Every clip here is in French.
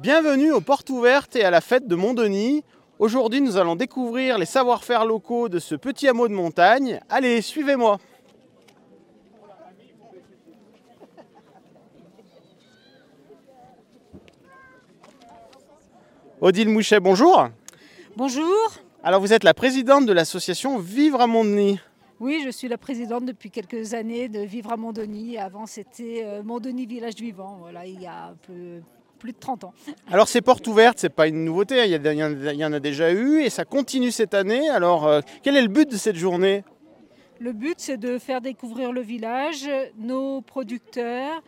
Bienvenue aux portes ouvertes et à la fête de Montdenis. Aujourd'hui, nous allons découvrir les savoir-faire locaux de ce petit hameau de montagne. Allez, suivez-moi. Odile Mouchet, bonjour. Bonjour. Alors, vous êtes la présidente de l'association Vivre à Montdenis. Oui, je suis la présidente depuis quelques années de Vivre à Montdenis. Avant, c'était euh, Montdenis Village Vivant, voilà, il y a un peu plus de 30 ans. Alors ces portes ouvertes, c'est pas une nouveauté, il y, a- il y en a- déjà eu et ça continue cette année. Alors euh, quel est le but de cette journée? Le but, c'est de faire découvrir le village, nos producteurs,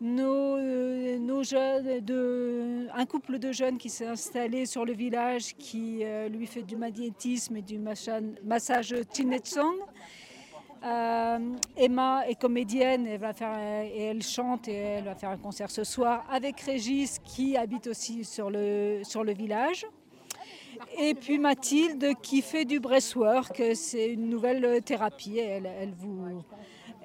nos, euh, nos jeunes, de, un couple de jeunes qui s'est installé sur le village, qui euh, lui fait du magnétisme et du massage Chinetsong. Euh, Emma est comédienne, et elle chante et elle va faire un concert ce soir avec Régis qui habite aussi sur le, sur le village. Et puis Mathilde qui fait du breastwork, c'est une nouvelle thérapie. Elle, elle vous,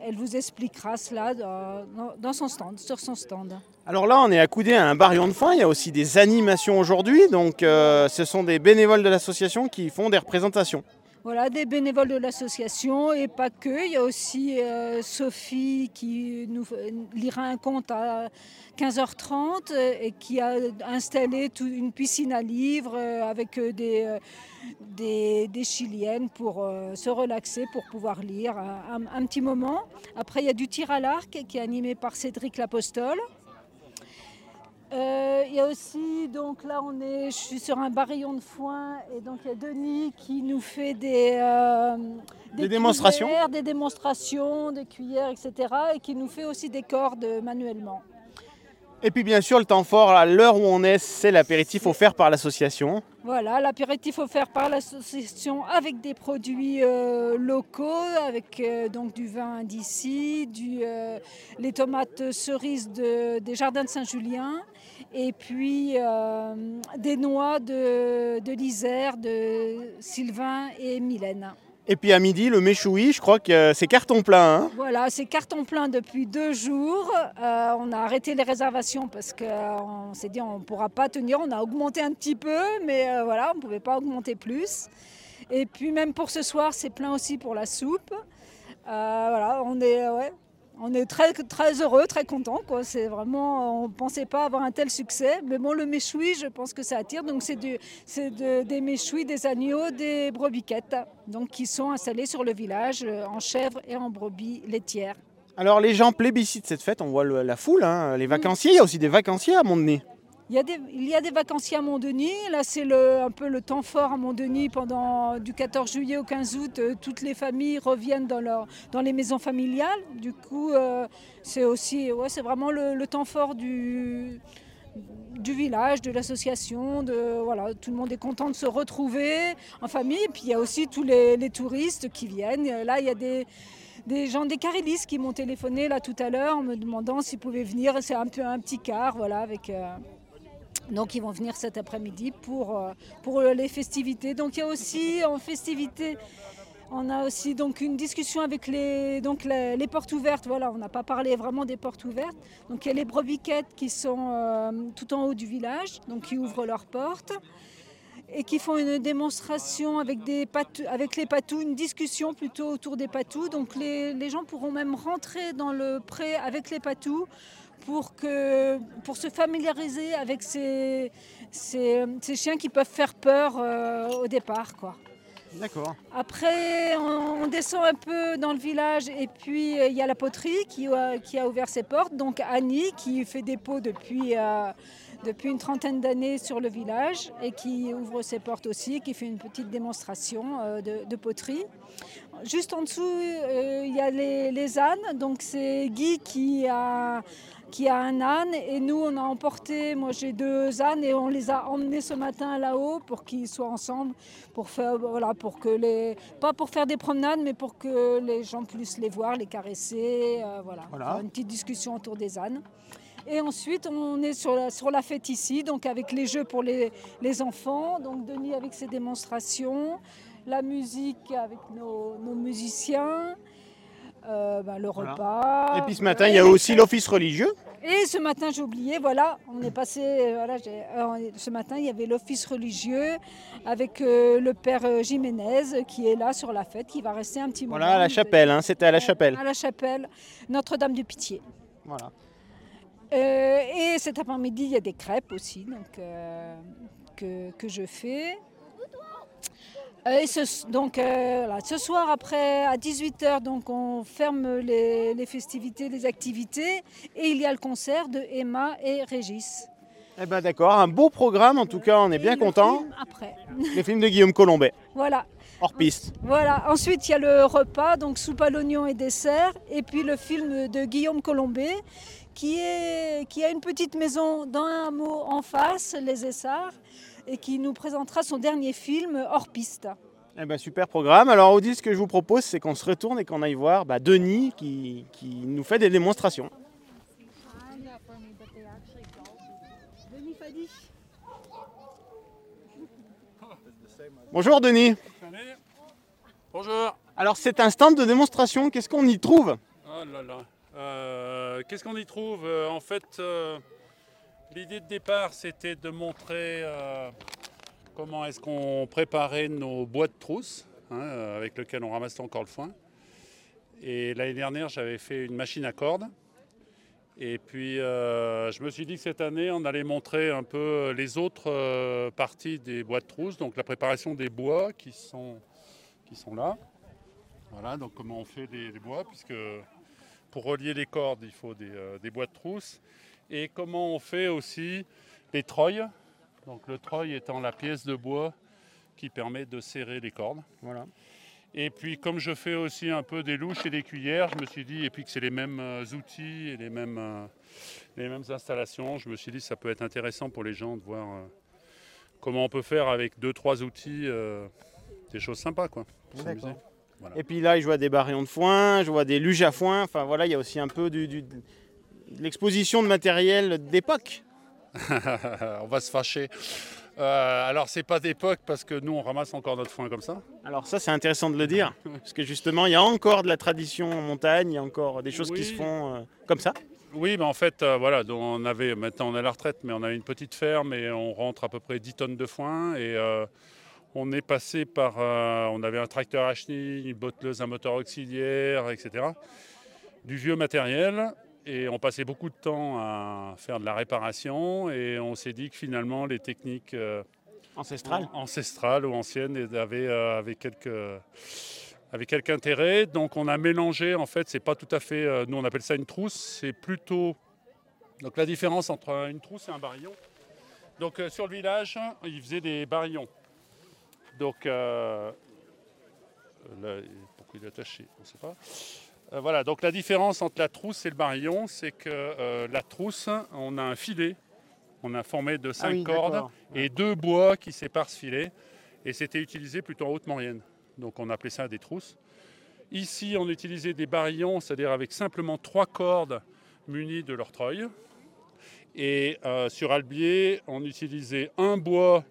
elle vous expliquera cela dans son stand, sur son stand. Alors là, on est accoudé à un barillon de fin. Il y a aussi des animations aujourd'hui. Donc euh, ce sont des bénévoles de l'association qui font des représentations. Voilà, des bénévoles de l'association et pas que. Il y a aussi euh, Sophie qui nous lira un conte à 15h30 euh, et qui a installé une piscine à livres euh, avec euh, des, des, des Chiliennes pour se relaxer, pour pouvoir lire un, un- un petit moment. Après, il y a du tir à l'arc qui est animé par Cédric Lapostole. Euh, il y a aussi, donc là on est, je suis sur un barillon de foin et donc il y a Denis qui nous fait des, euh, Des démonstrations. cuillères, des démonstrations, des cuillères, etc. et qui nous fait aussi des cordes manuellement. Et puis bien sûr, le temps fort, à l'heure où on est, c'est l'apéritif offert par l'association. Voilà, l'apéritif offert par l'association avec des produits euh, locaux, avec euh, donc du vin d'ici, du, euh, les tomates cerises de- des jardins de Saint-Julien, et puis euh, des noix de, de l'Isère, de Sylvain et Mylène. Et puis à midi, le méchoui, je crois que c'est carton plein. hein. Voilà, c'est carton plein depuis deux jours. Euh, on a arrêté les réservations parce qu'on s'est dit on ne pourra pas tenir. On a augmenté un petit peu, mais euh, voilà, on ne pouvait pas augmenter plus. Et puis même pour ce soir, c'est plein aussi pour la soupe. Euh, voilà, on est, ouais, on est très, très heureux, très content. Quoi. C'est vraiment, on ne pensait pas avoir un tel succès. Mais bon, le méchoui, je pense que ça attire. Donc c'est, du, c'est de- des méchouis, des agneaux, des brebiquettes, donc qui sont installés sur le village euh, en chèvres et en brebis laitières. Alors les gens plébiscitent cette fête, on voit le- la foule, hein, les vacanciers. Il y a aussi des vacanciers à Montdenis. Il y, a des, vacanciers à Montdenis. Là, c'est un peu le temps fort à Montdenis. Pendant du 14 juillet au 15 août, euh, toutes les familles reviennent dans, leur, dans les maisons familiales. Du coup, euh, c'est aussi, ouais, c'est vraiment le, temps fort du, du village, de l'association. Voilà, tout le monde est content de se retrouver en famille. Puis, il y a aussi tous les, les touristes qui viennent. Là, il y a des des gens des Carélis qui m'ont téléphoné là tout à l'heure en me demandant s'ils pouvaient venir. C'est un peu un petit car, voilà, avec. euh, donc ils vont venir cet après-midi pour, euh, pour les festivités. Donc il y a aussi en festivité, on a aussi donc une discussion avec les, donc les, portes ouvertes. Voilà, on n'a pas parlé vraiment des portes ouvertes. Donc il y a les brebiquettes qui sont euh, tout en haut du village, donc qui ouvrent leurs portes et qui font une démonstration avec, des avec les patous, une discussion plutôt autour des patous. Donc les, les gens pourront même rentrer dans le pré avec les patous pour, que, pour se familiariser avec ces, ces, ces chiens qui peuvent faire peur euh, au départ. Quoi. D'accord. Après, on, on descend un peu dans le village et puis euh, il y a la poterie qui, a- qui a ouvert ses portes. Donc Annie qui fait des pots depuis, euh, depuis une trentaine d'années sur le village et qui ouvre ses portes aussi, qui fait une petite démonstration euh, de, de poterie. Juste en dessous, euh, il y a les, les ânes. Donc c'est Guy qui a, qui a un âne et nous on a emporté, moi j'ai deux ânes et on les a emmenés ce matin là-haut pour qu'ils soient ensemble, pour faire, voilà, pour que les, pas pour faire des promenades mais pour que les gens puissent les voir, les caresser, euh, voilà, Voilà. Faire une petite discussion autour des ânes. Et ensuite, on est sur la, sur la fête ici, donc avec les jeux pour les, les enfants. Donc Denis avec ses démonstrations, la musique avec nos, nos musiciens. Euh, ben, le repas. Et puis ce matin, il y a aussi l'office religieux. Et ce matin, j'ai oublié, voilà, on est passé, euh, voilà, euh, ce matin, il y avait l'office religieux avec euh, le père Jiménez qui est là sur la fête, qui va rester un petit moment. Voilà, à la chapelle, hein, c'était à la chapelle. À la chapelle, Notre-Dame de Pitié. Voilà. Et cet après-midi, il y a des crêpes aussi donc, que, que je fais. Euh, Et ce, donc, euh, voilà, ce soir, après, à 18h, donc, on ferme les, les festivités, les activités. Et il y a le concert de Emma et Régis. Eh ben d'accord, un beau programme en tout cas, on est Et bien content. Après. Les films de Guillaume Colombet, Voilà. hors piste. Voilà. Ensuite, il y a le repas, donc soupe à l'oignon et dessert. Et puis le film de Guillaume Colombet, qui, est, qui a une petite maison dans un mot en face, Les Essarts, et qui nous présentera son dernier film, Hors piste. Eh ben super programme. Alors Audi, ce que je vous propose, c'est qu'on se retourne et qu'on aille voir bah, Denis qui, qui nous fait des démonstrations. Bonjour Denis. Bonjour. Alors c'est un stand de démonstration, qu'est-ce qu'on y trouve? Oh là là. Euh, Qu'est-ce qu'on y trouve? Euh, En fait, euh, l'idée de départ, c'était de montrer euh, comment est-ce qu'on préparait nos boîtes trousses, hein, euh, avec lesquelles on ramassait encore le foin. Et l'année dernière, j'avais fait une machine à cordes. Et puis, euh, je me suis dit que cette année, on allait montrer un peu les autres parties des boîtes trousses, donc la préparation des bois qui sont, qui sont là. Voilà, donc comment on fait les, bois, puisque pour relier les cordes, il faut des, des bois de trousse. Et comment on fait aussi les treuils. Donc le treuil étant la pièce de bois qui permet de serrer les cordes. Voilà. Et puis comme je fais aussi un peu des louches et des cuillères, je me suis dit, et puis que c'est les mêmes euh, outils et les mêmes, euh, les mêmes installations, je me suis dit ça peut être intéressant pour les gens de voir euh, comment on peut faire avec deux, trois outils euh, des choses sympas. Quoi, pour. Voilà. Et puis là, je vois des barillons de foin, je vois des luges à foin. Enfin voilà, il y a aussi un peu du, l'exposition de matériel d'époque. on va se fâcher. Euh, alors c'est pas d'époque parce que nous on ramasse encore notre foin comme ça. Alors ça, c'est intéressant de le dire, parce que justement, il y a encore de la tradition en montagne, il y a encore des choses qui se font euh, comme ça. Oui, mais en fait, euh, voilà, donc on avait, maintenant on est à la retraite, mais on avait une petite ferme et on rentre à peu près 10 tonnes de foin. Et euh, on est passé par, on avait un tracteur à chenilles, une botteleuse à moteur auxiliaire, etc. Du vieux matériel. Et on passait beaucoup de temps à faire de la réparation. Et on s'est dit que finalement, les techniques euh, Ancestral. ancestrales ou anciennes avaient, euh, avaient quelques avec quelque intérêt. Donc on a mélangé, en fait, c'est pas tout à fait, euh, nous on appelle ça une trousse, c'est plutôt. Donc la différence entre une trousse et un barillon. Donc euh, sur le village, ils faisaient des barillons. Donc euh, là, pourquoi il est attaché On ne sait pas. Euh, voilà, donc la différence entre la trousse et le barillon, c'est que euh, la trousse, on a un filet, on a formé de cinq Ah oui, cordes et deux bois qui séparent ce filet. Et c'était utilisé plutôt en haute Maurienne. Donc on appelait ça des trousses. Ici, on utilisait des barillons, c'est-à-dire avec simplement trois cordes munies de leur treuil. Et euh, sur Albier, on utilisait un bois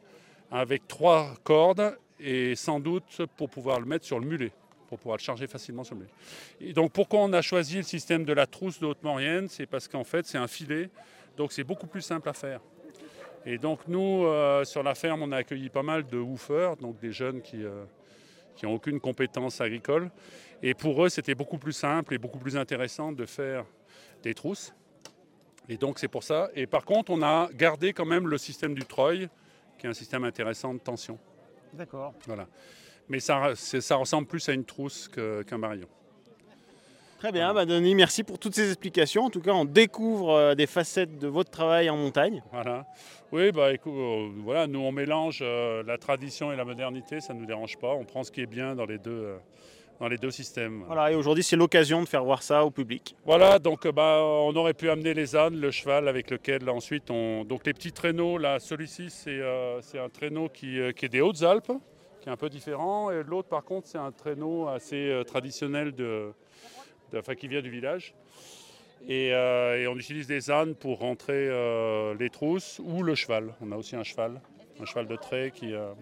avec trois cordes et sans doute pour pouvoir le mettre sur le mulet, pour pouvoir le charger facilement sur le. Et donc pourquoi on a choisi le système de la trousse de Haute-Maurienne C'est parce qu'en fait c'est un filet, donc c'est beaucoup plus simple à faire. Et donc nous, euh, sur la ferme, on a accueilli pas mal de woofers, donc des jeunes qui euh, qui n'ont aucune compétence agricole. Et pour eux, c'était beaucoup plus simple et beaucoup plus intéressant de faire des trousses. Et donc c'est pour ça. Et par contre, on a gardé quand même le système du treuil, qui est un système intéressant de tension. D'accord. Voilà. Mais ça, ressemble plus à une trousse qu'un barillon. Très bien, bah Denis, merci pour toutes ces explications. En tout cas, on découvre euh, des facettes de votre travail en montagne. Voilà. Oui, bah écoute, euh, voilà, nous on mélange euh, la tradition et la modernité, ça ne nous dérange pas. On prend ce qui est bien dans les deux, dans les deux systèmes. Voilà, et aujourd'hui, c'est l'occasion de faire voir ça au public. Voilà, donc bah, on aurait pu amener les ânes, le cheval avec lequel ensuite on. Donc les petits traîneaux, là, celui-ci c'est un traîneau qui, qui est des Hautes-Alpes, qui est un peu différent. Et l'autre par contre c'est un traîneau assez euh, traditionnel de, de- enfin, qui vient du village. Et, euh, et on utilise des ânes pour rentrer euh, les trousses ou le cheval. On a aussi un cheval, un cheval de trait qui, euh,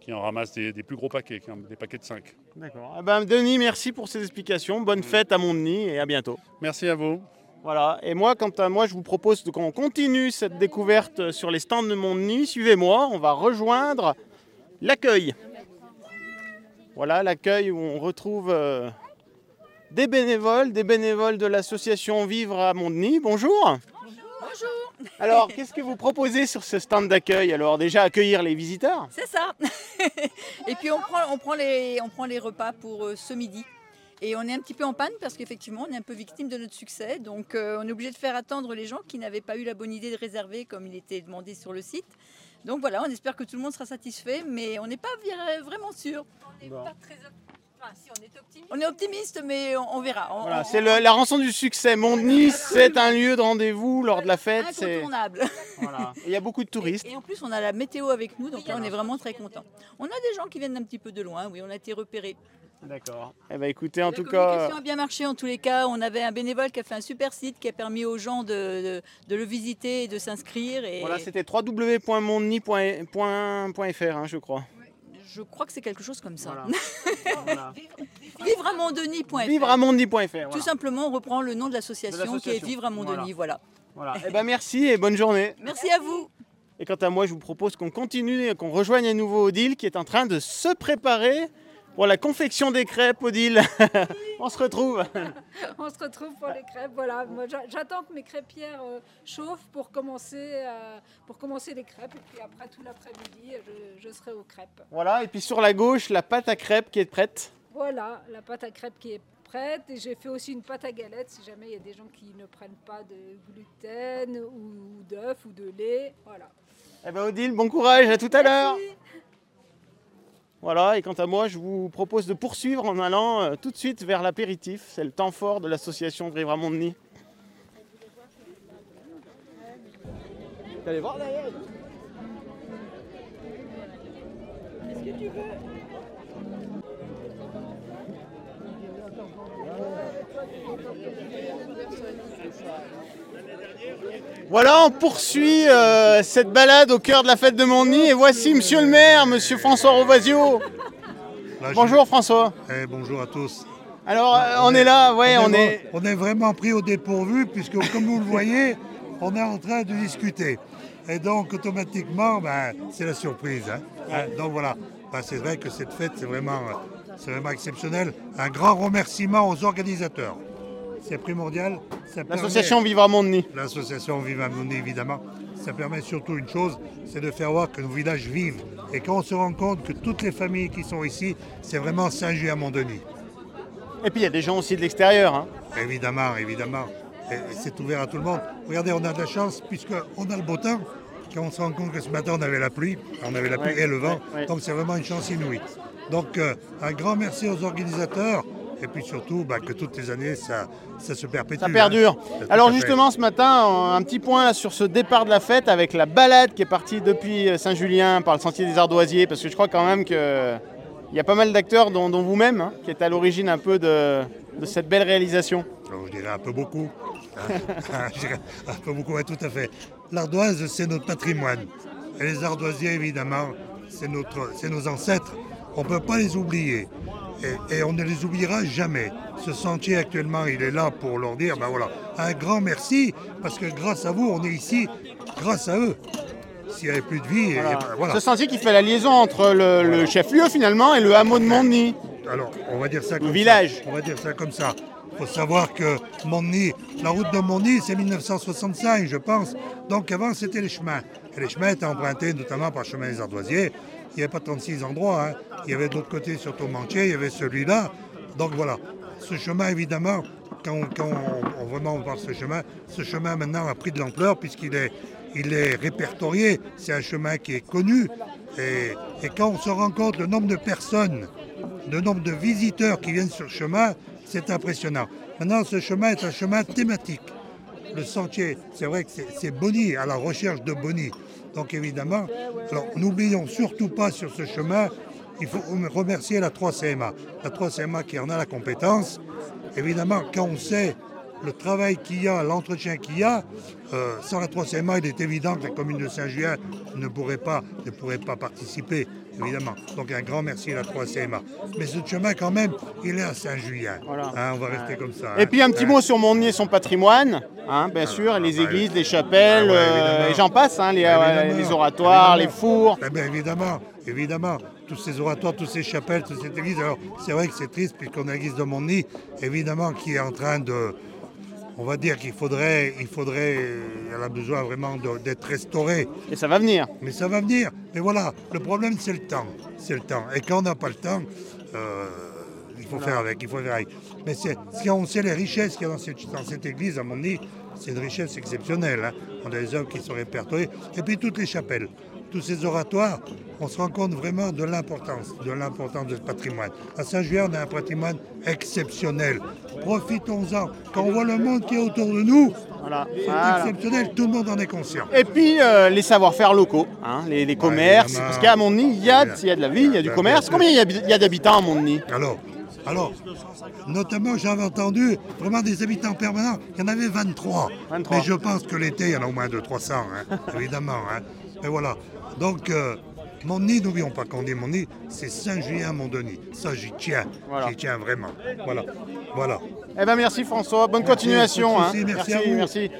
qui en ramassent des, des plus gros paquets, des paquets de 5. D'accord. Eh ben, Denis, merci pour ces explications. Bonne fête à Montdenis et à bientôt. Merci à vous. Voilà. Et moi, quant à moi, je vous propose qu'on continue cette découverte sur les stands de Montdenis. Suivez-moi, on va rejoindre l'accueil. Voilà, l'accueil où on retrouve euh, des bénévoles, des bénévoles de l'association Vivre à Montdenis. Bonjour. Bonjour, Alors, qu'est-ce que vous proposez sur ce stand d'accueil? Alors, déjà accueillir les visiteurs. c'est ça. Et puis on prend, on prend, les, on prend les repas pour euh, ce midi. Et on est un petit peu en panne parce qu'effectivement, on est un peu victime de notre succès. Donc euh, on est obligé de faire attendre les gens qui n'avaient pas eu la bonne idée de réserver comme il était demandé sur le site. Donc voilà, on espère que tout le monde sera satisfait, mais on n'est pas vraiment sûr. On n'est Bon. pas très op- enfin, si, on est optimiste. On est optimiste, mais on, on verra. On- Voilà, c'est la rançon du succès. Montdenis, c'est un lieu de rendez-vous lors de la fête. c'est- incontournable. Voilà. Il y a beaucoup de touristes. Et en plus, on a la météo avec nous, donc là, on est vraiment très content. On a des gens qui viennent d'un petit peu de loin, oui, on a été repérés. D'accord. Eh ben, écoutez, en La tout cas. communication a bien marché en tous les cas. On avait un bénévole qui a fait un super site qui a permis aux gens de, de- de le visiter et de s'inscrire. Et Voilà, c'était www.mondeni.fr, hein, je crois. je crois que c'est quelque chose comme ça. Voilà. Voilà. Vivre à Mondeni.fr. Vivre à mondeni.fr. Tout Voilà. simplement, on reprend le nom de l'association qui est. Vivre à Mondeni. Voilà. Voilà. Eh ben, merci et bonne journée. Merci à vous. Et quant à moi, je vous propose qu'on continue et qu'on rejoigne à nouveau Odile qui est en train de se préparer pour la confection des crêpes, Odile. On se retrouve. On se retrouve pour les crêpes. Voilà, j'attends que mes crêpières euh, chauffent pour commencer, euh, pour commencer les crêpes. Et puis après, tout l'après-midi, je, je serai aux crêpes. Voilà, et puis sur la gauche, la pâte à crêpes qui est prête. Voilà, la pâte à crêpes qui est prête. Et j'ai fait aussi une pâte à galette si jamais il y a des gens qui ne prennent pas de gluten ou d'œufs ou de lait. Voilà. Eh ben, Odile, bon courage, à tout à l'heure. Voilà, et quant à moi, je vous propose de poursuivre en allant euh, tout de suite vers l'apéritif. C'est le temps fort de l'association à Mondeni. T'allais voir d'ailleurs Voilà, on poursuit euh, cette balade au cœur de la fête de Mondeni et voici Monsieur le maire, Monsieur François Rovasio. Bonjour François. Eh, bonjour à tous. Alors euh, on est là, ouais, on est. on est vraiment pris au dépourvu puisque comme vous le voyez, on est en train de discuter. Et donc automatiquement, ben, c'est la surprise. hein. Hein, donc voilà, Ben, c'est vrai que cette fête, c'est vraiment, euh, c'est vraiment exceptionnel. Un grand remerciement aux organisateurs. C'est primordial. L'association Vivre à Mondeni. L'association Vive à Mondé, évidemment. Ça permet surtout une chose, c'est de faire voir que nos villages vivent. Et quand on se rend compte que toutes les familles qui sont ici, c'est vraiment Mondeni. Et puis il y a des gens aussi de l'extérieur. hein. Évidemment, évidemment. C'est ouvert à tout le monde. Regardez, on a de la chance puisqu'on a le beau temps. Quand on se rend compte que ce matin, on avait la pluie, on avait la pluie Ouais, et le vent. ouais, ouais. Donc c'est vraiment une chance inouïe. Donc euh, un grand merci aux organisateurs. Et puis surtout, bah, que toutes les années, ça, ça se perpétue. Ça hein. perdure. Alors justement ce matin, un petit point là, sur ce départ de la fête avec la balade qui est partie depuis euh, Saint-Julien par le sentier des Ardoisiers, parce que je crois quand même que il y a pas mal d'acteurs, dont, dont vous-même, hein, qui est à l'origine un peu de, de cette belle réalisation. Alors, je dirais un peu beaucoup. hein. je dirais un peu beaucoup, oui, tout à fait. L'ardoise, c'est notre patrimoine. Et les ardoisiers, évidemment, c'est nos ancêtres. On ne peut pas les oublier. Et, et on ne les oubliera jamais. Ce sentier, actuellement, il est là pour leur dire, ben voilà, un grand merci, parce que grâce à vous, on est ici, grâce à eux. S'il n'y avait plus de vie, et- Voilà. et ben voilà. Ce sentier qui fait la liaison entre le, le chef-lieu finalement et le hameau de Mondeny. Alors, on va dire ça comme village. ça. On va dire ça comme ça. Il faut savoir que la route de Mondny, c'est 1965, je pense. Donc avant, c'était les chemins. Et les chemins étaient empruntés notamment par chemin des Ardoisiers. Il n'y avait pas 36 endroits. hein. Il y avait d'autres côtés sur Tourmentier, il y avait celui-là. Donc voilà. Ce chemin, évidemment, quand, on, on- vraiment de ce chemin, ce chemin maintenant a pris de l'ampleur puisqu'il est, répertorié. C'est un chemin qui est connu. Et, quand on se rend compte le nombre de personnes le nombre de visiteurs qui viennent sur le chemin, c'est impressionnant. Maintenant, ce chemin est un chemin thématique. Le sentier, c'est vrai que c'est- c'est Bonny, à la recherche de Bonny. Donc évidemment, n'oublions surtout pas sur ce chemin, il faut remercier la 3CMA. La 3CMA qui en a la compétence. Évidemment, quand on sait le travail qu'il y a, l'entretien qu'il y a, euh, sans la 3CMA, il est évident que la commune de Saint-Julien ne pourrait pas, ne pourrait pas participer, évidemment. Donc un grand merci à la 3CMA. Mais ce chemin, quand même, il est à Saint-Julien. Voilà. Hein, on va rester comme ça. Et hein. puis un petit Hein. mot sur Montnier et son patrimoine, hein, bien sûr, les bah, églises, les chapelles, Ah ouais, euh, et j'en passe, hein, les, Bah, euh, les oratoires, les fours. Eh bien, évidemment, évidemment, tous ces oratoires, toutes ces chapelles, toutes ces églises. Alors, c'est vrai que c'est triste puisqu'on a l'église de Montny, évidemment, qui est en train de. On va dire qu'il faudrait, il faudrait, elle a besoin vraiment d'être restaurée. Et ça va venir. Mais ça va venir. Mais voilà, le problème, c'est le temps. C'est le temps. Et quand on n'a pas le temps, euh, il faut faire avec, il faut faire avec. Mais c'est, si on sait les richesses qu'il y a dans cette, dans cette église, à mon avis, c'est une richesse exceptionnelle. hein. On a des œuvres qui sont répertoriées. Et puis toutes les chapelles, tous ces oratoires, on se rend compte vraiment de l'importance, de l'importance de ce patrimoine. À Saint-Julien, on a un patrimoine exceptionnel. Profitons-en. Quand on voit le monde qui est autour de nous, Voilà. c'est Voilà. exceptionnel. Tout le monde en est conscient. Et puis euh, les savoir-faire locaux, hein, les, les commerces, parce qu'à Montny, il y, a, il y a de la vie, il y a du commerce. Combien il y a, d'habitants à Montny Alors, alors, notamment, j'avais entendu vraiment des habitants permanents, il y en avait 23. 23. Mais je pense que l'été, il y en a au moins 200-300, hein, évidemment. Hein. Et voilà. Donc, euh, mon nid, n'oublions pas qu'on dit mon nid, c'est Saint-Julien-Mont-Denis. Ça, j'y tiens. Voilà. J'y tiens vraiment. Voilà. Voilà. Eh ben merci François, bonne Merci, continuation. de hein. merci merci.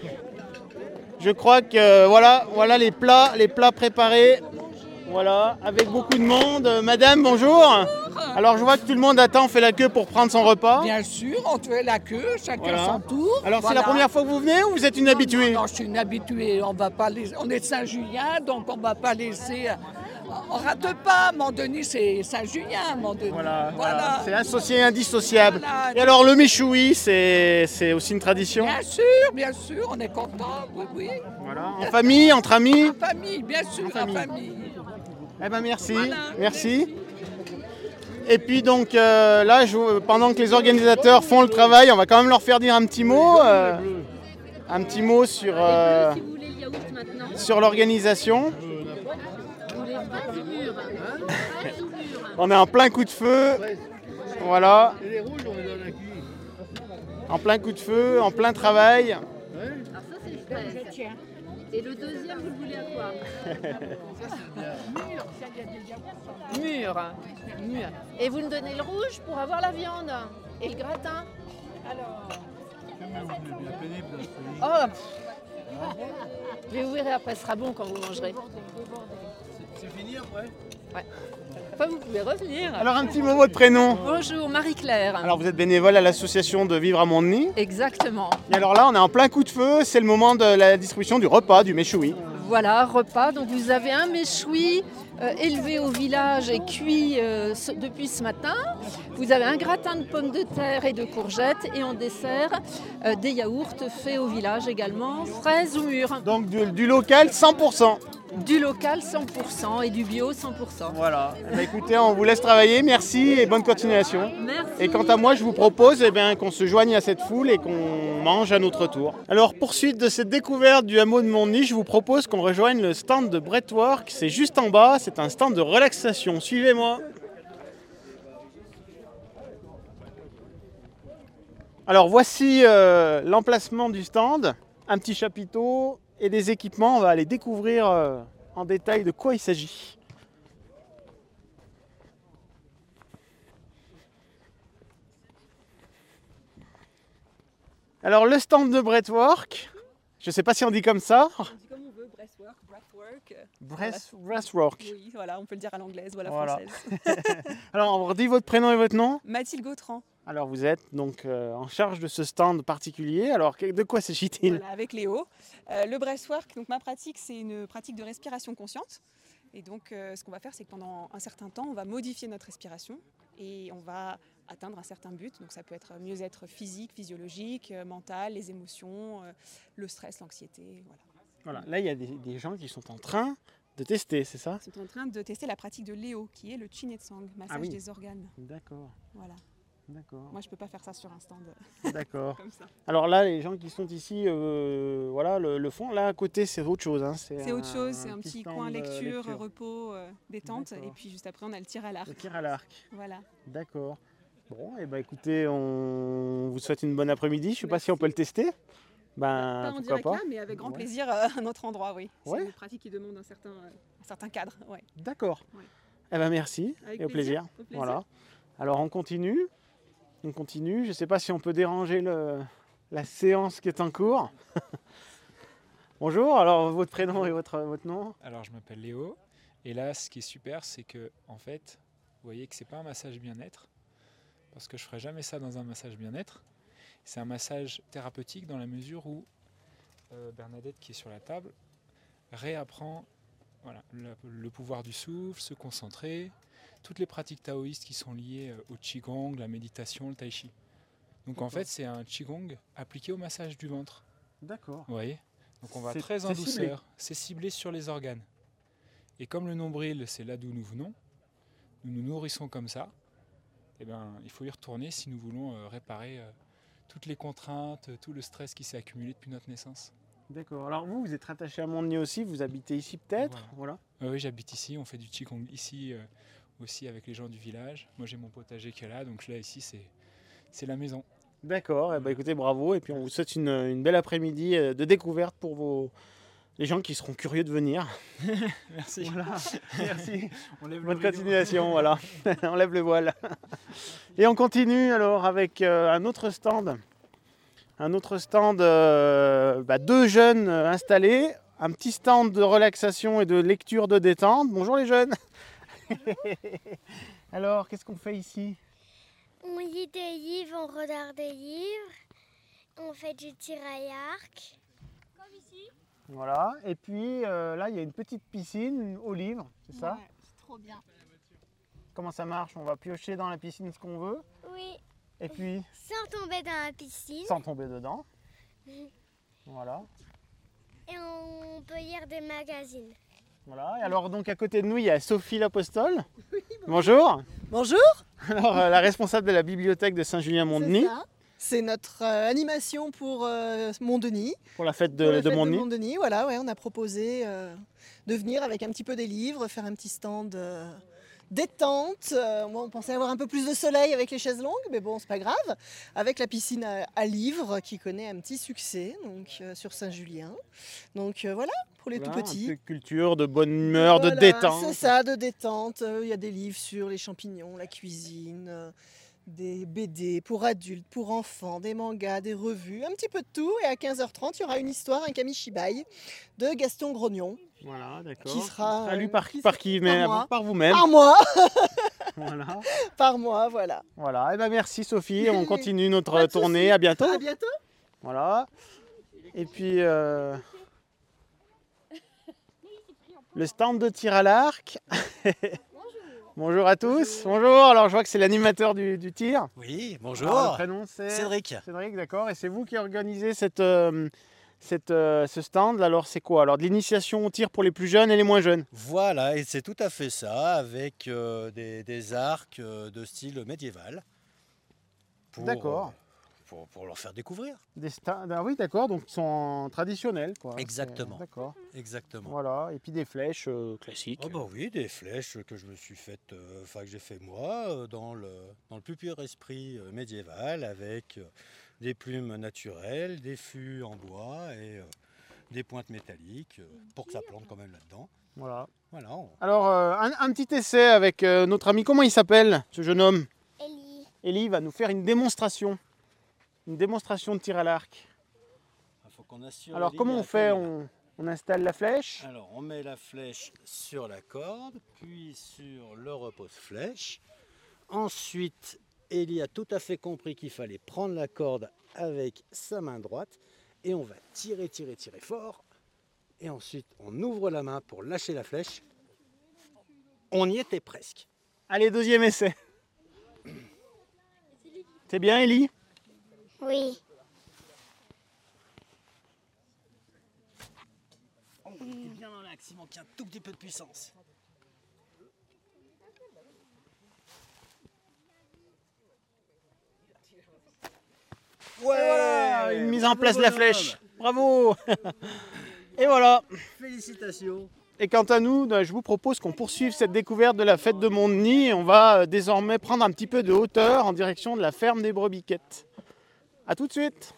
Je crois que euh, voilà, voilà les plats, les plats préparés. Voilà, avec beaucoup de monde. Euh, Madame, bonjour. Alors je vois que tout le monde attend, fait la queue pour prendre son repas. Bien sûr, on fait la queue, chacun Voilà. son tour. Alors c'est la première fois que vous venez ou vous êtes une Non, habituée Non, non, je suis une habituée. On va pas laisser- On est Saint-Julien, donc on va pas laisser. On rate pas. Mont-Denis, c'est Saint-Julien, Mont-Denis. Voilà, voilà. C'est associé et indissociable. Voilà. Et alors le méchoui, c'est aussi une tradition Bien sûr, bien sûr, on est content. Oui, oui. Voilà. En famille, entre amis En famille, bien sûr, en famille. famille. Eh ben merci, Voilà, merci. Et puis donc euh, là, je- pendant que les organisateurs font le travail, on va quand même leur faire dire un petit mot, euh, un petit mot sur euh, sur l'organisation. On est en plein coup de feu, voilà, en plein coup de feu, en plein travail. Alors. Et le deuxième, vous le voulez à quoi Mûr. Mûr. Et vous nous donnez le rouge pour avoir la viande. Et le gratin Oh Je vais ouvrir et après, ce sera bon quand vous mangerez. C'est fini après? Ouais. Enfin, vous pouvez revenir. Alors un petit mot votre prénom. Bonjour, Marie-Claire. Alors vous êtes bénévole à l'association de Vivre à Montdenis. Exactement. Et alors là, on est en plein coup de feu, c'est le moment de la distribution du repas, du méchoui. Voilà, repas. Donc vous avez un méchoui euh, élevé au village et cuit euh, ce- depuis ce matin. Vous avez un gratin de pommes de terre et de courgettes. Et en dessert, euh, des yaourts faits au village également, fraises ou mûres. Donc du, du local 100%. Du local 100% et du bio 100%. Voilà. Eh ben, écoutez, on vous laisse travailler, merci et bonne continuation. Merci. Et quant à moi, je vous propose eh bien, qu'on se joigne à cette foule et qu'on mange à notre tour. Alors, poursuite de cette découverte du hameau de Montdenis, je vous propose qu'on rejoigne le stand de Brettwork. C'est juste en bas, c'est un stand de relaxation. Suivez-moi. Alors, voici euh, l'emplacement du stand. Un petit chapiteau et des équipements. On va aller découvrir euh, en détail de quoi il s'agit. Alors le stand de Brettwork, je ne sais pas si on dit comme ça. On dit comme on veut, breathwork, breathwork. Breath- Breathwork. Oui, voilà, on peut le dire à l'anglaise ou à la Voilà. française. Alors on redit votre prénom et votre nom. Mathilde Gautran, Alors vous êtes donc euh, en charge de ce stand particulier. Alors de quoi s'agit-il? Voilà, avec Léo. Euh, le breathwork, donc ma pratique, c'est une pratique de respiration consciente. Et donc, euh, ce qu'on va faire, c'est que pendant un certain temps, on va modifier notre respiration et on va atteindre un certain but. Donc, ça peut être mieux-être physique, physiologique, mental, les émotions, le stress, l'anxiété. Voilà. Voilà, là il y a des, des gens qui sont en train de tester, c'est ça? Ils sont en train de tester la pratique de Léo, qui est le Chinetsang, massage Ah oui. des organes. D'accord, Voilà. D'accord, Moi, je peux pas faire ça sur un stand d'accord. Alors là, les gens qui sont ici, euh, voilà, le, le font. Là à côté, c'est autre chose. hein. C'est autre chose, c'est un petit coin euh, lecture, repos, euh, détente. Et puis juste après, on a le tir à l'arc. Le tir à l'arc. Voilà. D'accord. Bon, et ben écoutez, on vous souhaite une bonne après-midi. Je ne sais pas si on peut le tester. Ben, Pas en direct pas. là, mais avec grand Ouais. plaisir euh, à un autre endroit, oui. Ouais. C'est une pratique qui demande un certain, un certain cadre. Ouais. D'accord. Eh ben merci Avec et au plaisir. plaisir, au plaisir. Voilà. Alors on continue. On continue. Je ne sais pas si on peut déranger la séance qui est en cours. Bonjour. Alors votre prénom et votre, nom Alors, je m'appelle Léo. Et là, ce qui est super, c'est que, en fait, vous voyez que c'est pas un massage bien-être, parce que je ferai jamais ça dans un massage bien-être. C'est un massage thérapeutique dans la mesure où euh, Bernadette, qui est sur la table, réapprend le pouvoir du souffle, se concentrer, toutes les pratiques taoïstes qui sont liées euh, au qigong, la méditation, le tai chi. Donc en fait, c'est un qigong appliqué au massage du ventre. D'accord. Vous voyez? Donc on va très en douceur. C'est ciblé sur les organes. Et comme le nombril, c'est là d'où nous venons, nous nous nourrissons comme ça, eh ben, il faut y retourner si nous voulons euh, réparer euh, toutes les contraintes, tout le stress qui s'est accumulé depuis notre naissance. D'accord. Alors vous, vous êtes rattaché à Montdenis aussi. Vous habitez ici peut-être? Voilà. Euh, oui, j'habite ici, on fait du qigong ici aussi avec les gens du village. Moi j'ai mon potager qui est là, donc là ici c'est, la maison. D'accord. Ben, écoutez, bravo. Et puis on vous souhaite une, une belle après-midi euh, de découverte pour vos les gens qui seront curieux de venir. Merci. Voilà. Merci. On lève le Bonne continuation, voilà. on lève le voile. Et on continue alors avec euh, un autre stand. Un autre stand, euh, bah, deux jeunes installés. Un petit stand de relaxation et de lecture de détente. Bonjour les jeunes. alors, qu'est-ce qu'on fait ici? On lit des livres, on regarde des livres, on fait du tir à l'arc. Comme ici. Voilà. Et puis euh, là, il y a une petite piscine au livre, c'est ça? C'est trop bien. Comment ça marche? On va piocher dans la piscine ce qu'on veut? Oui, Et puis, sans tomber dans la piscine. sans tomber dedans. Voilà. Et on peut lire des magazines. Voilà. Et alors donc à côté de nous, il y a Sophie l'Apostole. Bonjour. Bonjour. Alors euh, la responsable de la bibliothèque de Saint-Julien-Mont-Denis. C'est notre euh, animation pour euh, Mont-Denis. pour la fête de, Pour la de fête Mont-Denis. Mont-Denis, voilà, ouais, on a proposé euh, de venir avec un petit peu des livres, faire un petit stand euh, détente. Euh, moi, on pensait avoir un peu plus de soleil avec les chaises longues, mais bon, c'est pas grave. Avec la piscine à, à livres qui connaît un petit succès donc euh, sur Saint-Julien. Donc euh, voilà, pour les Voilà, tout un petits. peu de culture, de bonne humeur, de détente. C'est ça, de détente. Euh, Il y a des livres sur les champignons, la cuisine, euh, des BD pour adultes, pour enfants, des mangas, des revues, un petit peu de tout. Et à 15h30, il y aura une histoire, un Kamishibai de Gaston Grognon. Voilà, d'accord. Qui sera, lu euh, par, qui par sera- qui par mais moi. Par vous-même. Par moi Voilà. Par moi, voilà. Voilà. Et ben merci Sophie. On continue notre tournée. souci. À bientôt. À bientôt. Voilà. Et puis euh, le stand de tir à l'arc. Bonjour à tous. Bonjour. Alors je vois que c'est l'animateur du, du tir. Oui, bonjour. Alors, le prénom c'est Cédric. Cédric, d'accord. Et c'est vous qui organisez cette, euh, cette, euh, ce stand. Alors c'est quoi? Alors de l'initiation au tir pour les plus jeunes et les moins jeunes. Voilà, et c'est tout à fait ça, avec euh, des, des arcs euh, de style médiéval. D'accord. Pour, pour leur faire découvrir. Des ah oui, d'accord. Donc ils sont traditionnels, quoi. Exactement. D'accord. Exactement. Voilà. Et puis des flèches euh, classiques. Oh bah oui, des flèches que je me suis faites, euh, enfin que j'ai fait moi, euh, dans le, dans le plus pur esprit euh, médiéval, avec euh, des plumes naturelles, des fûts en bois et euh, des pointes métalliques, euh, pour que ça plante quand même là-dedans. Voilà. Voilà, on- Alors euh, un, un petit essai avec euh, notre ami. Comment il s'appelle ce jeune homme? Ellie. Elie va nous faire une démonstration. Une démonstration de tir à l'arc. assure Alors comment on fait on, on installe la flèche. Alors, on met la flèche sur la corde, puis sur le repose-flèche. Ensuite, Ellie a tout à fait compris qu'il fallait prendre la corde avec sa main droite et on va tirer, tirer, tirer fort. Et ensuite, on ouvre la main pour lâcher la flèche. On y était presque. Allez, deuxième essai. C'est bien, Ellie Oui. On était bien dans l'axe, il manque un tout petit peu de puissance. Et voilà, Une mise en place de la flèche. Bravo Et voilà. Félicitations. Et quant à nous, ben, je vous propose qu'on poursuive cette découverte de la fête de Montdenis. On va euh, désormais prendre un petit peu de hauteur en direction de la ferme des Brebiquettes. A tout de suite.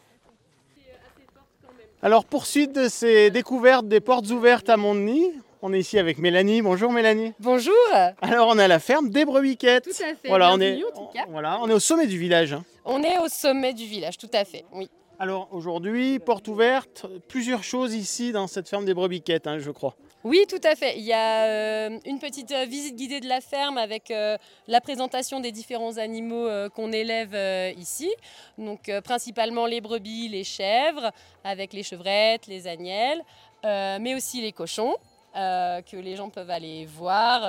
Alors poursuite de ces découvertes des portes ouvertes à Montdenis. On est ici avec Mélanie. Bonjour Mélanie. Bonjour. Alors on est à la ferme des Brebiquettes. Tout à fait. Voilà, on bienvenue, est, en tout cas. voilà, on est au sommet du village. hein. On est au sommet du village, tout à fait. Oui. Alors aujourd'hui, porte ouverte, plusieurs choses ici dans cette ferme des Brebiquettes, hein, je crois. Oui, tout à fait. Il y a euh, une petite euh, visite guidée de la ferme avec euh, la présentation des différents animaux qu'on élève ici. Donc principalement les brebis, les chèvres, avec les chevrettes, les agnelles, mais aussi les cochons. que les gens peuvent aller voir,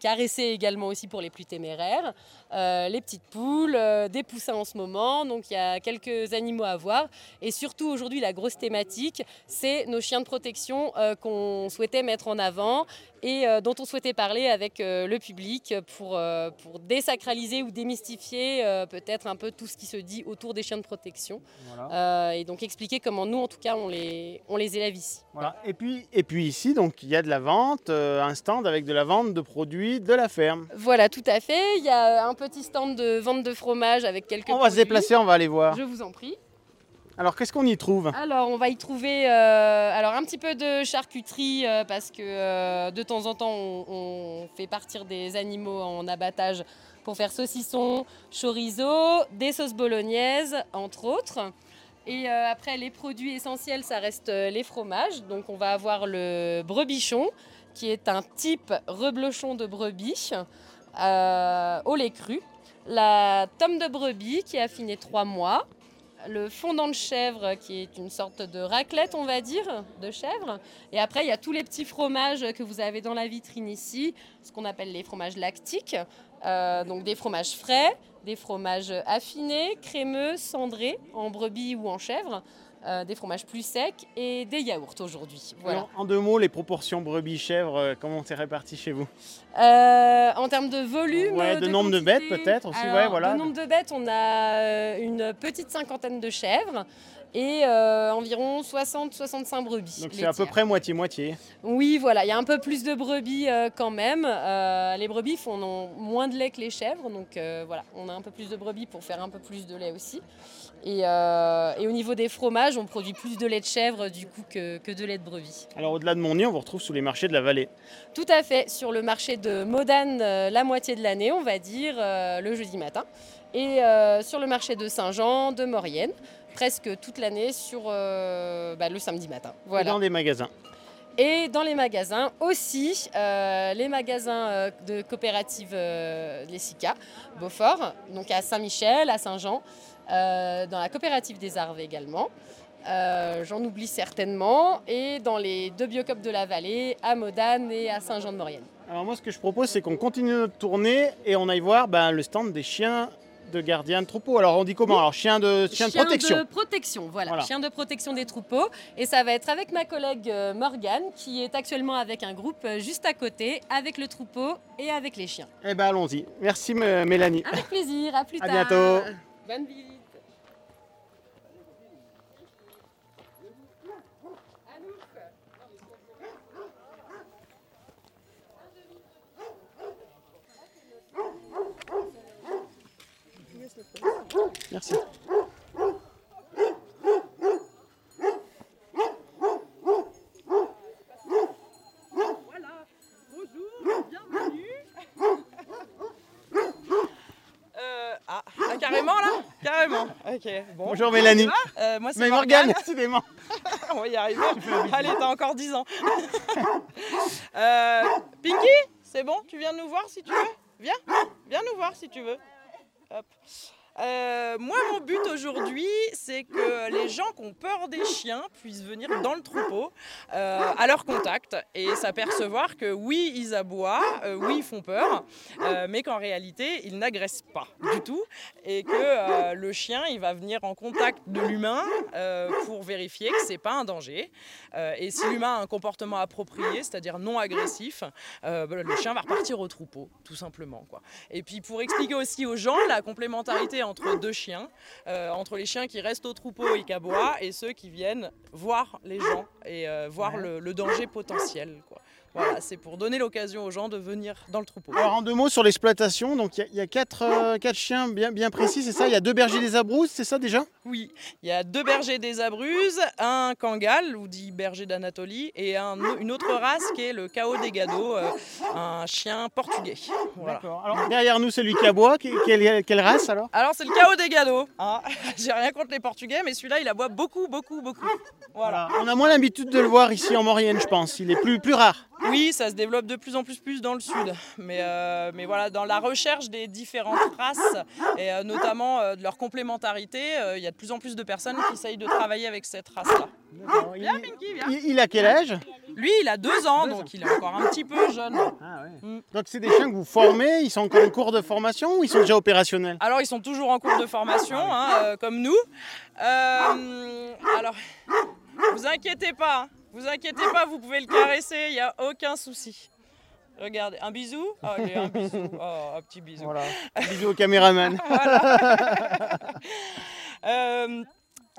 caresser également aussi pour les plus téméraires, euh, les petites poules, euh, des poussins en ce moment, donc il y a quelques animaux à voir. Et surtout aujourd'hui, la grosse thématique, c'est nos chiens de protection euh, qu'on souhaitait mettre en avant et dont on souhaitait parler avec le public pour, pour désacraliser ou démystifier peut-être un peu tout ce qui se dit autour des chiens de protection. Et donc expliquer comment nous, en tout cas, on les, on les élève ici. Voilà. Et, puis, et puis ici, donc, il y a de la vente, un stand avec de la vente de produits de la ferme. Voilà, tout à fait. Il y a un petit stand de vente de fromage avec quelques On va se déplacer, on va aller voir. Je vous en prie. Alors qu'est-ce qu'on y trouve Alors, on va y trouver euh, alors un petit peu de charcuterie euh, parce que euh, de temps en temps, on, on fait partir des animaux en abattage pour faire saucisson, chorizo, des sauces bolognaises, entre autres. Et après, les produits essentiels, ça reste les fromages. Donc, on va avoir le brebichon, qui est un type reblochon de brebis au lait cru. La tome de brebis, qui est affinée 3 mois le fondant de chèvre qui est une sorte de raclette, on va dire, de chèvre. Et après, il y a tous les petits fromages que vous avez dans la vitrine ici, ce qu'on appelle les fromages lactiques. Euh, donc des fromages frais, des fromages affinés, crémeux, cendrés, en brebis ou en chèvre, euh, des fromages plus secs et des yaourts aujourd'hui. Voilà. En deux mots, les proportions brebis-chèvres, euh, comment c'est réparti chez vous? Euh, en termes de volume, Ouais, de nombre de bêtes, peut-être aussi, alors, ouais, voilà. De nombre de bêtes, on a une petite cinquantaine de chèvres et euh, environ 60-65 brebis. Donc c'est à peu près moitié-moitié. Oui, voilà, il y a un peu plus de brebis euh, quand même. Euh, les brebis font non- moins de lait que les chèvres, donc voilà, on a un peu plus de brebis pour faire un peu plus de lait aussi. Et, et au niveau des fromages, on produit plus de lait de chèvre du coup que, que de lait de brebis. Alors au-delà de Montny, on vous retrouve sous les marchés de la vallée. Tout à fait, sur le marché de Modane la moitié de l'année, on va dire, le jeudi matin. Et sur le marché de Saint-Jean, de Maurienne, presque toute l'année sur euh, bah, le samedi matin. Et dans des magasins. Et dans les magasins aussi, euh, les magasins euh, de coopérative euh, Les SICA, Beaufort, donc à Saint-Michel, à Saint-Jean, dans la coopérative des Arves également. J'en oublie certainement. Et dans les deux biocopes de la vallée, à Modane et à Saint-Jean-de-Maurienne. Alors moi, ce que je propose, c'est qu'on continue notre tournée et on aille voir ben, le stand des chiens de gardiens de troupeau. Alors on dit comment Alors chien de, chien de Chien protection. de protection, voilà. Voilà. Chien de protection des troupeaux. Et ça va être avec ma collègue euh, Morgane, qui est actuellement avec un groupe euh, juste à côté, avec le troupeau et avec les chiens. Eh ben allons-y. Merci Mélanie. Avec plaisir, à plus À tard. bientôt. Bonne visite. Merci. Euh, ah, ah, carrément là? Carrément. Ok. Bon. Bonjour, Mélanie. va? Euh, moi c'est Mais Morgane. Morgane, décidément. On va y arriver. Allez, t'as encore 10 ans. Euh, Pinky, c'est bon? Tu viens nous voir si tu veux? Viens, viens nous voir si tu veux. Hop. Euh, moi, mon but aujourd'hui, c'est que les gens qui ont peur des chiens puissent venir dans le troupeau euh, à leur contact et s'apercevoir que oui, ils aboient, euh, oui, ils font peur, mais qu'en réalité, ils n'agressent pas du tout et que le chien, il va venir en contact de l'humain pour vérifier que c'est pas un danger. Et si l'humain a un comportement approprié, c'est-à-dire non agressif, bah, le chien va repartir au troupeau, tout simplement. Et puis pour expliquer aussi aux gens la complémentarité entre deux chiens, euh, entre les chiens qui restent au troupeau et qui aboient et ceux qui viennent voir les gens et euh, voir le, le danger potentiel. quoi. Voilà, c'est pour donner l'occasion aux gens de venir dans le troupeau. Alors en deux mots sur l'exploitation, donc il y a- il y, a quatre, euh, quatre chiens bien, bien précis, c'est ça? Il y a deux bergers des Abrousses, c'est ça déjà? Oui, il y a deux bergers des Abruzes, un Kangal, ou dit berger d'Anatolie, et un- une autre race qui est le Cao des Gados, euh, un chien portugais. Voilà. Alors derrière nous celui qui aboie, quelle, quelle race alors? Alors c'est le Cao des Gados. hein. J'ai rien contre les Portugais, mais celui-là il aboie beaucoup, beaucoup, beaucoup. Voilà. On a moins l'habitude de le voir ici en Maurienne, je pense. Il est plus, plus rare. Oui, ça se développe de plus en plus, plus dans le sud. Mais, euh, mais voilà, dans la recherche des différentes races et euh, notamment euh, de leur complémentarité, euh, il y a de plus en plus de personnes qui essayent de travailler avec cette race-là. Viens, Pinky, viens. Il, il a quel âge? Lui, il a deux ans, donc il est encore un petit peu jeune. Donc c'est des chiens que vous formez, ils sont encore en cours de formation ou ils sont déjà opérationnels? Alors, ils sont toujours en cours de formation, hein, euh, comme nous. Euh, alors, vous inquiétez pas, hein. Vous inquiétez pas, vous pouvez le caresser, il n'y a aucun souci. Regardez, un bisou? Allez, un bisou. Oh, un petit bisou. Voilà. Bisous au caméraman. Voilà. Euh,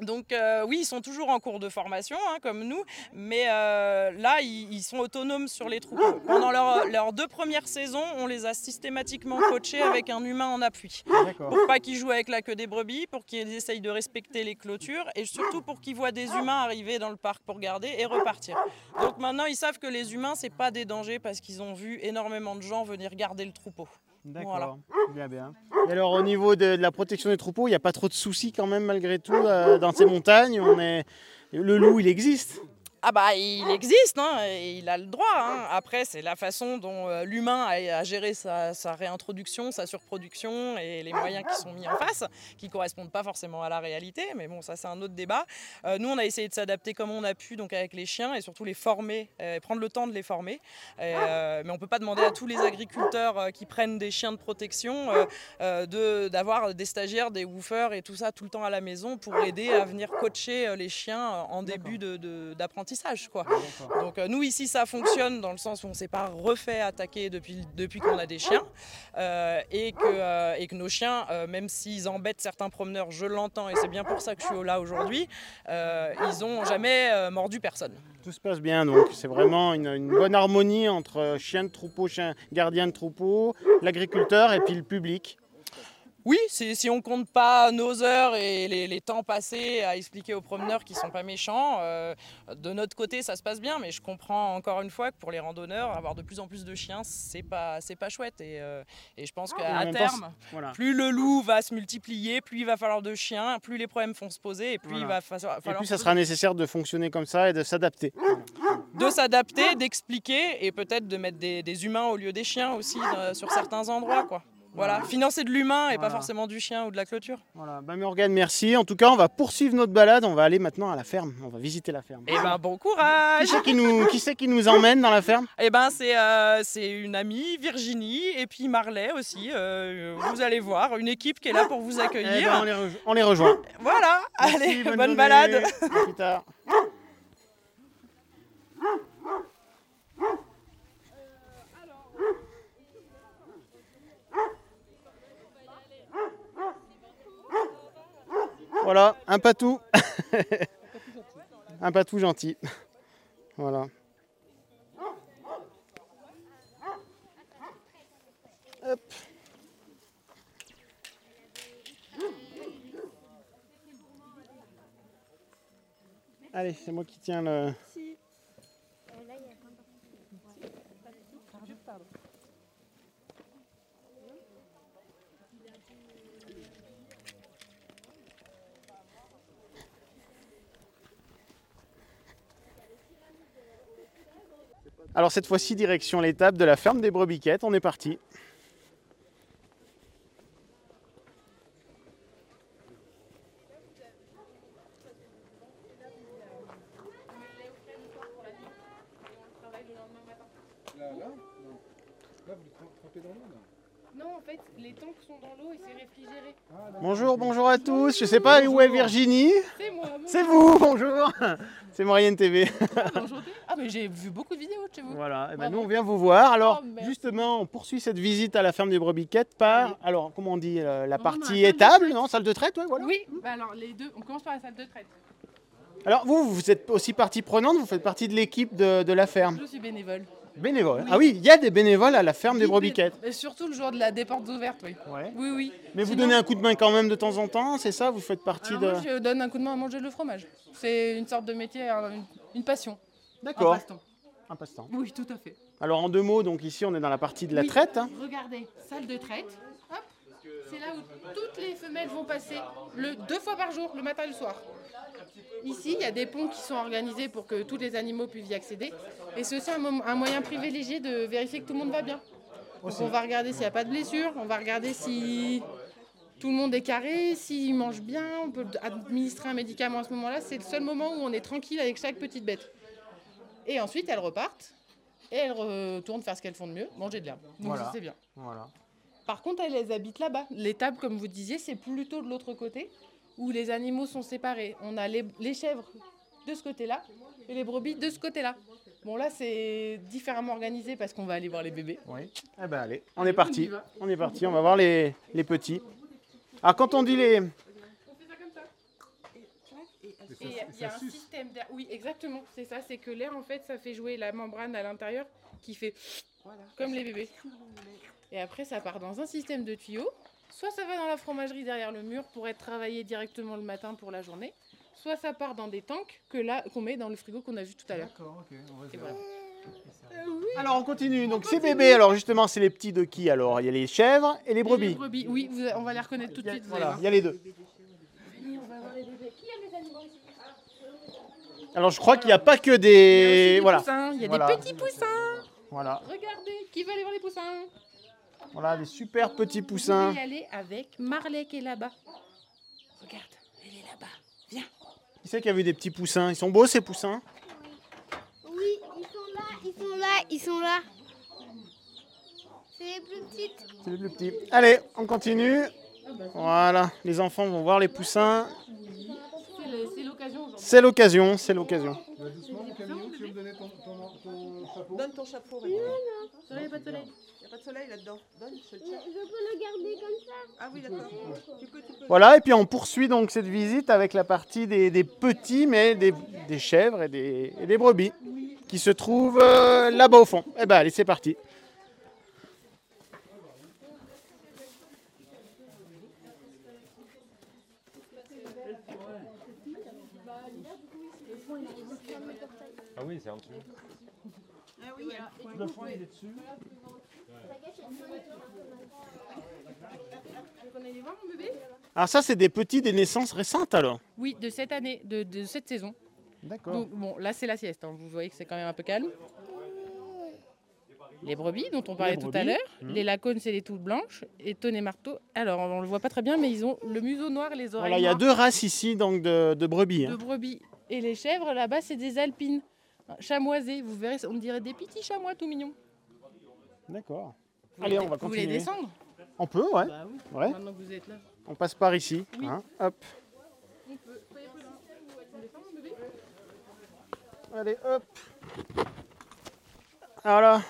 donc euh, oui, ils sont toujours en cours de formation, hein, comme nous, mais euh, là, ils, ils sont autonomes sur les troupeaux. Pendant leur- leurs deux premières saisons, on les a systématiquement coachés avec un humain en appui. Pour pas qu'ils jouent avec la queue des brebis, pour qu'ils essayent de respecter les clôtures, et surtout pour qu'ils voient des humains arriver dans le parc pour garder et repartir. Donc maintenant, ils savent que les humains, c'est pas des dangers parce qu'ils ont vu énormément de gens venir garder le troupeau. D'accord. Voilà. Bien, bien. Et alors au niveau de, de la protection des troupeaux, il n'y a pas trop de soucis quand même malgré tout euh, dans ces montagnes? On est... Le loup, il existe? Ah bah il existe, hein, et il a le droit. hein. Après, c'est la façon dont euh, l'humain a, a géré sa, sa réintroduction, sa surproduction et les moyens qui sont mis en face, qui correspondent pas forcément à la réalité. Mais bon, ça c'est un autre débat. Euh, nous, on a essayé de s'adapter comme on a pu, donc avec les chiens et surtout les former, euh, prendre le temps de les former. Mais on peut pas demander à tous les agriculteurs qui prennent des chiens de protection de d'avoir des stagiaires, des woofers et tout ça tout le temps à la maison pour aider à venir coacher les chiens en début de- de- quoi. Donc euh, nous ici ça fonctionne dans le sens où on s'est pas refait attaquer depuis, depuis qu'on a des chiens euh, et, que, euh, et que nos chiens, même s'ils embêtent certains promeneurs, je l'entends et c'est bien pour ça que je suis là aujourd'hui, ils ont jamais mordu personne. Tout se passe bien donc. C'est vraiment une, une bonne harmonie entre chien de troupeau, chien gardien de troupeau, l'agriculteur et puis le public. Oui, si on compte pas nos heures et les, les temps passés à expliquer aux promeneurs qui sont pas méchants, euh, de notre côté ça se passe bien, mais je comprends encore une fois que pour les randonneurs, avoir de plus en plus de chiens, c'est pas c'est pas chouette et, euh, et je pense en qu'à terme, voilà. plus le loup va se multiplier, plus il va falloir de chiens, plus les problèmes vont se poser et plus il va fa- falloir Et se ça sera nécessaire de fonctionner comme ça et de s'adapter. de s'adapter, d'expliquer et peut-être de mettre des, des humains au lieu des chiens aussi euh, sur certains endroits quoi. Voilà, financer de l'humain et pas forcément du chien ou de la clôture. Voilà. Ben, Morgane, merci. En tout cas, on va poursuivre notre balade. On va aller maintenant à la ferme. On va visiter la ferme. Eh ben bon courage Qui c'est qui nous, qui c'est qui nous emmène dans la ferme? Eh ben c'est euh, c'est une amie, Virginie, et puis Marley aussi. euh, vous allez voir, une équipe qui est là pour vous Eh accueillir. ben, on, les rejo- on les rejoint. Voilà, Merci, allez, bonne, balade. À plus tard. Voilà, un patou. un patou gentil. Voilà. Hop. Allez, c'est moi qui tiens le. Alors cette fois-ci, direction l'étape de la ferme des Brebiquettes. On est parti. Les tanks sont dans l'eau et c'est réfrigéré. Bonjour, bonjour à tous. Je sais pas où est Virginie. C'est moi. C'est vous, bonjour. C'est Moyenne TV. Ah, mais j'ai vu beaucoup de vidéos de chez vous. Voilà, et ben nous on vient vous voir. Alors Oh, justement, on poursuit cette visite à la ferme des Brebiquettes par, alors comment on dit, euh, la partie étable, non Salle de traite, ouais, voilà. Oui, bah alors les deux, on commence par la salle de traite. Alors vous, vous êtes aussi partie prenante, vous faites partie de l'équipe de, de la ferme. Je suis bénévole. Bénévole. Ah oui, il y a des bénévoles à la ferme des Brebiquettes. Et surtout le jour de la des portes ouvertes, oui. Oui, oui. Mais vous donnez un coup de main quand même de temps en temps, c'est ça Vous faites partie de... moi, je donne un coup de main à manger le fromage. C'est une sorte de métier, un- une, une passion. D'accord. Un passe-temps. Un passe-temps. Oui, tout à fait. Alors en deux mots, donc ici on est dans la partie de la Oui, traite. hein. Regardez, salle de traite. C'est là où toutes les femelles vont passer le, deux fois par jour, le matin et le soir. Ici, il y a des ponts qui sont organisés pour que tous les animaux puissent y accéder. Et c'est aussi un, moyen privilégié de vérifier que tout le monde va bien. Donc, on va regarder s'il n'y a pas de blessure, on va regarder si tout le monde est carré, s'il mange bien, on peut administrer un médicament à ce moment-là. C'est le seul moment où on est tranquille avec chaque petite bête. Et ensuite, elles repartent et elles retournent faire ce qu'elles font de mieux, manger de l'herbe. Donc Voilà. c'est bien. Voilà. Par contre, elles, elles habitent là-bas. L'étable, comme vous disiez, c'est plutôt de l'autre côté, où les animaux sont séparés. On a les, les chèvres de ce côté-là et les brebis de ce côté-là. Bon, là, c'est différemment organisé parce qu'on va aller voir les bébés. Oui. Eh ben allez, on est on parti. On est parti, on va voir les, les petits. Alors quand on dit les... Et il y a, il y a un système d'air. Oui, exactement, c'est ça. C'est que l'air, en fait, ça fait jouer la membrane à l'intérieur qui fait comme les bébés. Et après, ça part dans un système de tuyaux. Soit ça va dans la fromagerie derrière le mur pour être travaillé directement le matin pour la journée. Soit ça part dans des tanks que là qu'on met dans le frigo qu'on a vu tout à l'heure. Et voilà. Alors on continue, donc ces bébés, alors justement c'est les petits de qui alors? Il y a les chèvres et les Et brebis. Les brebis, oui, vous- on va les reconnaître tout de suite. Voilà, il y a les deux. On va Alors je crois qu'il n'y a pas que Il y a des... aussi des voilà. poussins, il y a Voilà. des petits poussins. Voilà. Regardez, qui va aller voir les poussins? Voilà, des super petits poussins. pouvez y aller avec Marley qui est là-bas. Regarde, elle est là-bas. Viens. Qui c'est qui a vu des petits poussins? Ils sont beaux ces poussins? Oui, ils sont là, ils sont là, ils sont là. C'est les plus petites. C'est les plus petits. Allez, on continue. Voilà, les enfants vont voir les poussins. C'est l'occasion aujourd'hui. C'est l'occasion, c'est l'occasion. Donne ton chapeau. Soleil, pas de soleil. Il n'y a pas de soleil là-dedans. Donne, je le Je peux le garder comme ça. Ah oui, d'accord. Tu peux, tu peux. Voilà, et puis on poursuit donc cette visite avec la partie des, des petits, mais des, des chèvres et des, et des brebis, qui se trouvent euh, là-bas au fond. Eh ben allez, c'est parti. Ah oui, c'est en dessous. Ah oui, Le fond, il est dessus. On allait voir mon bébé Alors ça, c'est des petits des naissances récentes alors Oui, de cette année, de, de cette saison. D'accord. Donc bon, là c'est la sieste. hein. Vous voyez que c'est quand même un peu calme. Les brebis dont on parlait tout à brebis. l'heure. Mhm. Les lacones, c'est les toutes blanches. Et tonne et marteau. Alors on le voit pas très bien, mais ils ont le museau noir, les oreilles Voilà, il y a noires. deux races ici donc de, de brebis. de hein. brebis. Et les chèvres, là-bas, c'est des alpines. Chamoisés, vous verrez, on dirait des petits chamois tout mignons. D'accord. Allez, on va Vous voulez continuer. descendre? On peut, ouais. Bah oui, Ouais. maintenant que vous êtes là. On passe par ici. Oui. hein. Hop. On peut. Allez, hop. Voilà.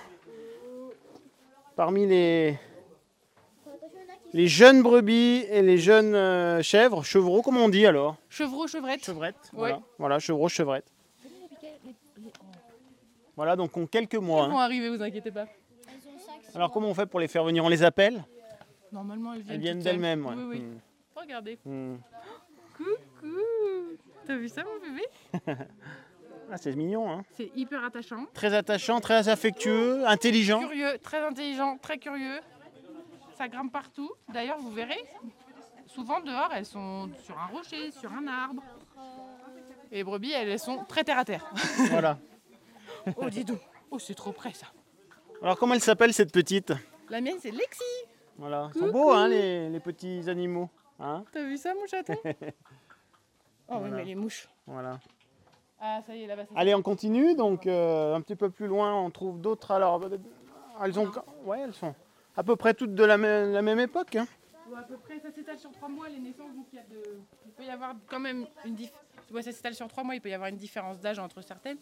Parmi les, les jeunes brebis et les jeunes euh, chèvres, chevreaux, comment on dit alors? Chevreau, chevrette. Chevrette. Ouais. Voilà, voilà chevreau, chevrette. Voilà, donc ont quelques mois. Ils vont hein. arriver, vous inquiétez pas. Alors comment on fait pour les faire venir? On les appelle? Normalement, elles viennent, Elles d'elles-mêmes. ouais. Oui, oui. Hmm. Regardez. Hmm. Coucou. T'as vu ça, mon bébé? Ah, c'est mignon, hein. C'est hyper attachant. Très attachant, très affectueux, intelligent. Curieux, très intelligent, très curieux. Ça grimpe partout. D'ailleurs, vous verrez, souvent dehors, elles sont sur un rocher, sur un arbre. Et les brebis, elles, elles sont très terre à terre. Voilà. oh, dis donc. Oh, c'est trop près, ça. Alors comment elle s'appelle cette petite? La mienne, c'est Lexi. Voilà. Ils sont beaux, hein, les, les petits animaux. Hein T'as vu ça, mon chaton? Oh, oui, mais les mouches. voilà. Ah, ça y est, là-bas. c'est Allez, on continue. Donc, euh, un petit peu plus loin, on trouve d'autres. Alors, euh, elles ont. Ouais, elles sont. à peu près toutes de la même, la même époque. hein. Ouais, à peu près, ça s'étale sur trois mois les naissances, donc il, y a de... il peut y avoir quand même une différence. ça s'étale sur trois mois, il peut y avoir une différence d'âge entre certaines.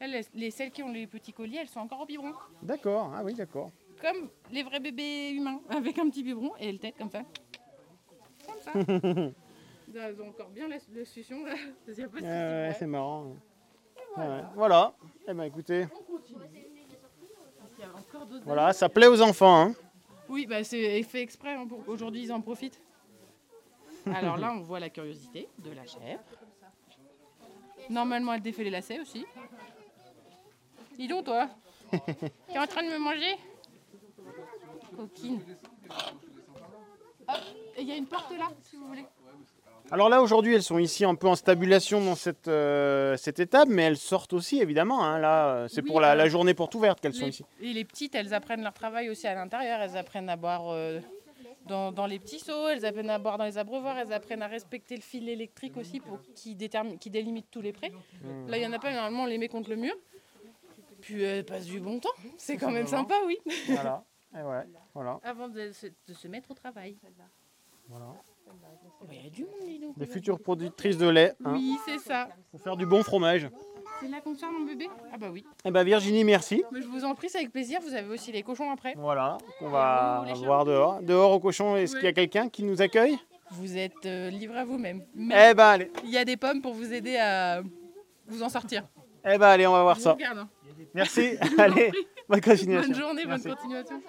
Elles, les- les, celles qui ont les petits colliers, elles sont encore au biberon. D'accord, ah oui, d'accord. Comme les vrais bébés humains, avec un petit biberon et elles têtent comme ça. Comme ça. Elles ont encore bien la, la succion là. Il y a pas de Ouais, souci. ouais, c'est marrant. ouais. Ouais, Voilà. Eh ben écoutez, Il y a encore d'autres voilà, ça plaît aux enfants. hein. Oui, bah c'est fait exprès hein, pour qu'aujourd'hui ils en profitent. Alors là, on voit la curiosité de la chèvre. Normalement, elle défait les lacets aussi. Dis donc, toi, t'es en train de me manger? Coquine. Hop, il y a une porte là, si vous voulez. Alors là, aujourd'hui, elles sont ici un peu en stabulation dans cette, euh, cette étape, mais elles sortent aussi, évidemment. hein. Là, euh, c'est Oui, pour la, la euh, journée porte ouverte qu'elles sont ici. Et les petites, elles apprennent leur travail aussi à l'intérieur. Elles apprennent à boire euh, dans, dans les petits seaux, elles apprennent à boire dans les abreuvoirs, elles apprennent à respecter le fil électrique aussi pour qui, détermine, qui délimite tous les prés. Hmm. Là, il n'y en a pas, normalement, on les met contre le mur. Puis elles passent du bon temps. C'est quand même sympa, oui. Voilà. Eh ouais, voilà. Avant de se, de se mettre au travail. Voilà. Oh, Il y a du monde, dis donc. Des futures productrices de lait. hein, Oui, c'est ça. Pour faire du bon fromage. C'est là qu'on sort mon bébé? Ah bah oui. Eh ben Virginie, merci. Mais je vous en prie, c'est avec plaisir. Vous avez aussi les cochons après. Voilà, on va les voir dehors. Dehors au cochon, est-ce qu'il y a quelqu'un qui nous accueille? Vous êtes euh, livré à vous-même. Eh ben allez. Il y a des pommes pour vous aider à vous en sortir. Eh ben allez, on va voir Je ça. regarde, hein. Merci. Allez, bonne continuation. Bonne journée, Merci. bonne continuation.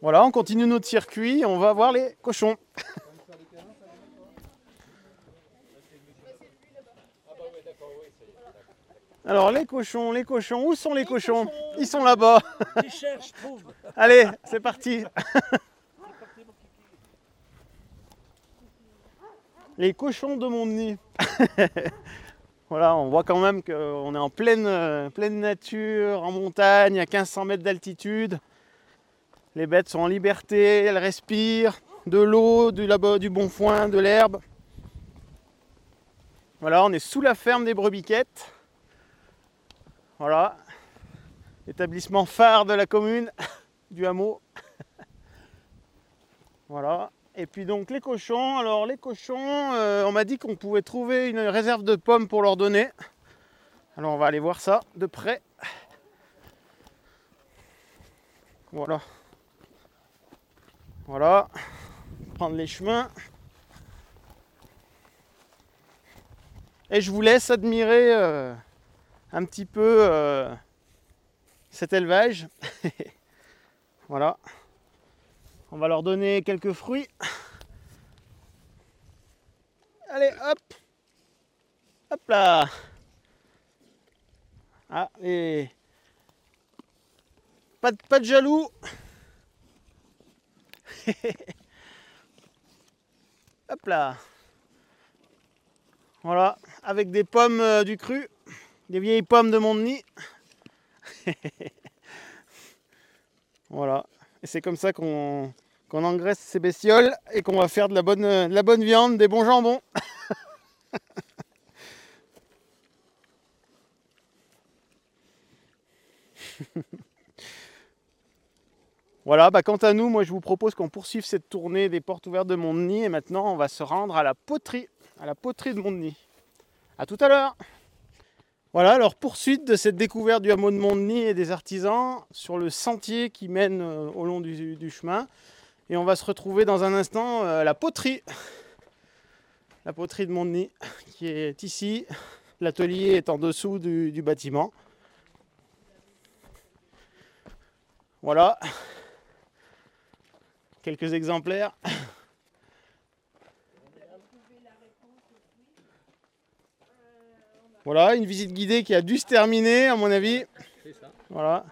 Voilà, on continue notre circuit, on va voir les cochons. Alors les cochons, les cochons, où sont les cochons? Ils sont là-bas. Allez, c'est parti. Les cochons de mon nid. voilà, on voit quand même qu'on est en pleine, nature, en montagne, à 1500 mètres d'altitude. Les bêtes sont en liberté, elles respirent de l'eau, du, du bon foin, de l'herbe. Voilà, on est sous la ferme des Brebiquettes. Voilà, établissement phare de la commune, du hameau. voilà. Et puis donc les cochons, alors les cochons, euh, on m'a dit qu'on pouvait trouver une réserve de pommes pour leur donner. Alors on va aller voir ça de près. Voilà. Voilà. Prendre les chemins. Et je vous laisse admirer euh, un petit peu euh, cet élevage. voilà. On va leur donner quelques fruits. Allez, hop. Hop là. Ah, et... Pas de, jaloux. Hop là. Voilà, avec des pommes euh, du cru, des vieilles pommes de mon nid. voilà, et c'est comme ça qu'on qu'on engraisse ces bestioles et qu'on va faire de la bonne, bonne viande, des bons jambons. Voilà, bah quant à nous, moi je vous propose qu'on poursuive cette tournée des portes ouvertes de Montdenis et maintenant on va se rendre à la poterie, à la poterie de Montdenis. A tout à l'heure Voilà, alors poursuite de cette découverte du hameau de Montdenis et des artisans sur le sentier qui mène euh, au long du chemin. Et on va se retrouver dans un instant euh, à la poterie. La poterie de Montdenis qui est ici. L'atelier est en dessous du, du bâtiment. Voilà. Quelques exemplaires. Voilà, une visite guidée qui a dû se terminer à mon avis. Voilà.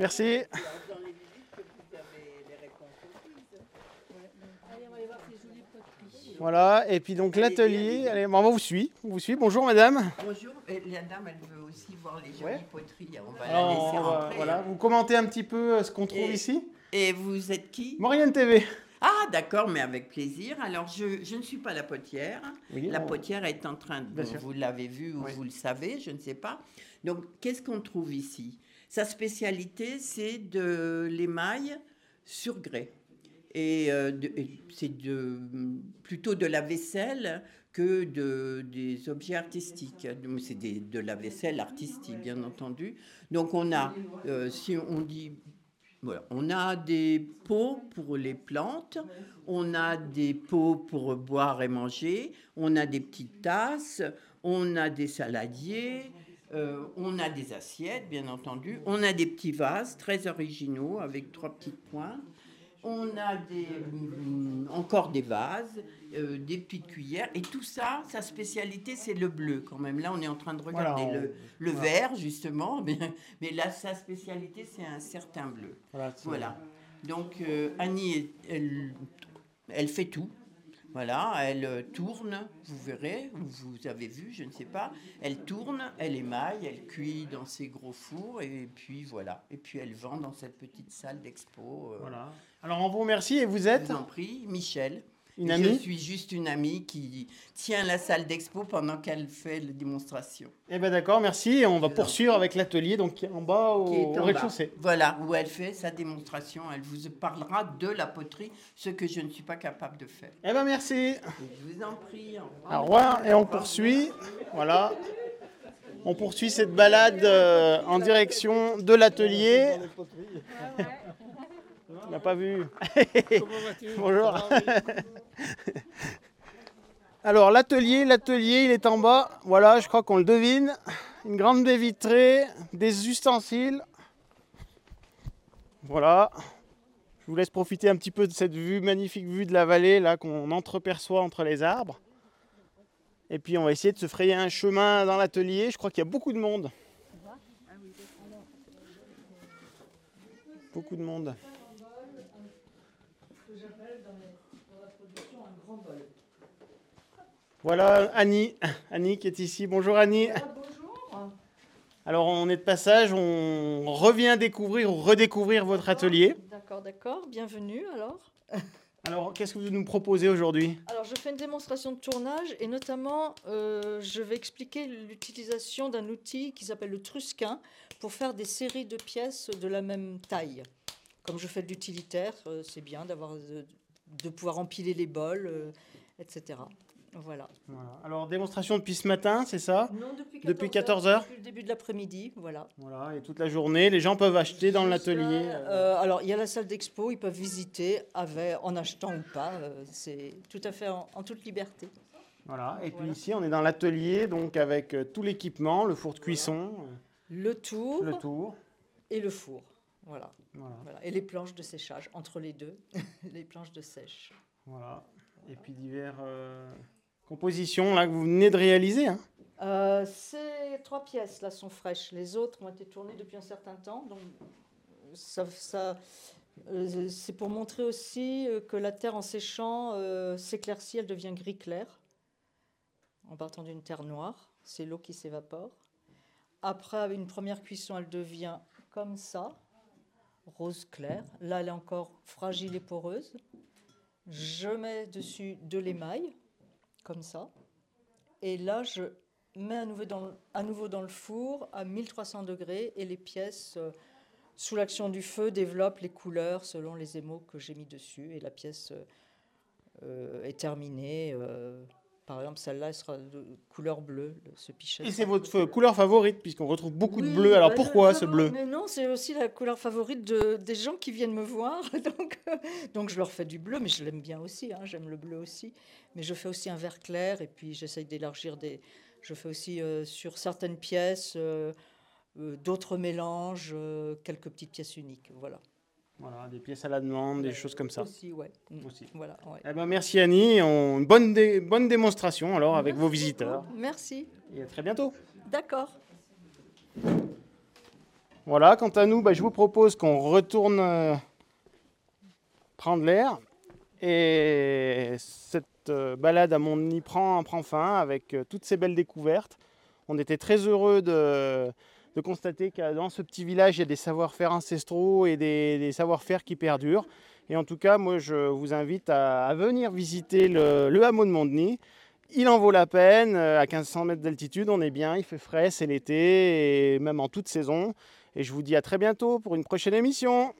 Merci. Voilà, et puis donc l'atelier. Allez, bon, on vous suit. On vous suit. Bonjour madame. Bonjour, la dame, elle veut aussi voir les jolies poteries. On va Alors, la laisser on va- rentrer. voilà, vous commentez un petit peu euh, ce qu'on trouve Et- ici Et vous êtes qui? Maurienne TV. Ah, d'accord, mais avec plaisir. Alors, je, je ne suis pas la potière. Oui, la on- potière est en train de. Bon, vous l'avez vu ou Oui. vous le savez, je ne sais pas. Donc, qu'est-ce qu'on trouve ici? Sa spécialité, c'est de l'émail sur grès. Et, euh, et c'est plutôt de la vaisselle que de, des objets artistiques. C'est de la vaisselle artistique, bien entendu. Donc, on a, euh, si on dit voilà. On a des pots pour les plantes, on a des pots pour boire et manger, on a des petites tasses, on a des saladiers, euh, on a des assiettes, bien entendu, on a des petits vases très originaux avec trois petites pointes. On a des, mm, encore des vases, euh, des petites cuillères, et tout ça, sa spécialité, c'est le bleu quand même. Là, on est en train de regarder Voilà, on- le, le voilà. vert, justement, mais, mais là, sa spécialité, c'est un certain bleu. Voilà. Donc, euh, Annie, elle fait tout. Voilà, elle euh, tourne, vous verrez, ou vous avez vu, je ne sais pas. Elle tourne, elle émaille, elle cuit dans ses gros fours, et puis voilà. Et puis elle vend dans cette petite salle d'expo. euh, Voilà. Alors on vous remercie et vous êtes je vous en prie, Michel. Une Et amie Je suis juste une amie qui tient la salle d'expo pendant qu'elle fait la démonstration. Eh ben d'accord, merci. Et on va poursuivre avec l'atelier donc qui est en bas au, au rez-de-chaussée. Voilà, où elle fait sa démonstration. Elle vous parlera de la poterie, ce que je ne suis pas capable de faire. Eh ben merci. Je vous en prie. au revoir. Au revoir et on poursuit. Voilà. On poursuit cette balade euh, en direction de l'atelier. On n'a pas vu. Bonjour. Alors l'atelier, l'atelier, il est en bas. Voilà, je crois qu'on le devine. Une grande baie vitrée, des ustensiles. Voilà. Je vous laisse profiter un petit peu de cette vue, magnifique vue de la vallée là qu'on entreperçoit entre les arbres. Et puis on va essayer de se frayer un chemin dans l'atelier. Je crois qu'il y a beaucoup de monde. Beaucoup de monde. Voilà Annie, Annie qui est ici. Bonjour Annie. Alors on est de passage, on revient découvrir ou redécouvrir votre atelier. D'accord, d'accord. Bienvenue alors. Alors qu'est-ce que vous nous proposez aujourd'hui? Alors je fais une démonstration de tournage et notamment euh, je vais expliquer l'utilisation d'un outil qui s'appelle le trusquin pour faire des séries de pièces de la même taille. Comme je fais de l'utilitaire, euh, c'est bien d'avoir de, de pouvoir empiler les bols, euh, etc. Voilà. Voilà. Alors démonstration depuis ce matin, c'est ça? Non, depuis 14, Depuis 14 heures Depuis le début de l'après-midi, voilà. Voilà, et toute la journée, les gens peuvent acheter dans l'atelier. euh, Euh, alors, il y a la salle d'expo, ils peuvent visiter avec, en achetant ou pas. euh, c'est tout à fait en, en toute liberté. Voilà, et puis ici on est dans l'atelier, donc avec euh, tout l'équipement, le four de cuisson, euh, Le tour, le tour. et le four. Voilà. Voilà. Voilà. Et les planches de séchage, entre les deux, les planches de sèche. Voilà. Et puis diverses euh, compositions là que vous venez de réaliser. hein. Euh, ces trois pièces là sont fraîches. Les autres ont été tournées depuis un certain temps. Donc, ça, ça, euh, c'est pour montrer aussi que la terre en séchant s'éclaircit, elle devient gris clair. En partant d'une terre noire, c'est l'eau qui s'évapore. Après une première cuisson, elle devient comme ça, rose clair. Là, elle est encore fragile et poreuse. Je mets dessus de l'émail, comme ça. Et là, je mets à nouveau dans, le- à nouveau dans le four à 1300 degrés et les pièces, euh, sous l'action du feu, développent les couleurs selon les émaux que j'ai mis dessus. Et la pièce euh, euh, est terminée. Par exemple, celle-là, elle sera de couleur bleue, le- ce pichet. Et c'est votre euh, couleur favorite, puisqu'on retrouve beaucoup de Oui, bleu. Alors bah, pourquoi ce bleu Mais non, c'est aussi la couleur favorite de, des gens qui viennent me voir. Donc, euh, donc je leur fais du bleu, mais je l'aime bien aussi. hein, J'aime le bleu aussi. Mais je fais aussi un vert clair et puis j'essaye d'élargir des. Je fais aussi euh, sur certaines pièces euh, d'autres mélanges, quelques petites pièces uniques. Voilà. Voilà, des pièces à la demande, des choses comme ça. Aussi, ouais. Mm. Aussi. Voilà, ouais. Eh ben, merci Annie, on- une bonne, dé- bonne démonstration alors avec vos visiteurs. Merci. Et à très bientôt. D'accord. Voilà, quant à nous, bah, je vous propose qu'on retourne euh, prendre l'air. Et cette euh, balade à Montdenis prend, prend fin avec euh, toutes ces belles découvertes. On était très heureux de, de constater que dans ce petit village, il y a des savoir-faire ancestraux et des, savoir-faire qui perdurent. Et en tout cas, moi, je vous invite à, venir visiter le, le hameau de Mondeny. Il en vaut la peine. euh, À 1500 mètres d'altitude, on est bien, il fait frais, c'est l'été, et même en toute saison. Et je vous dis à très bientôt pour une prochaine émission.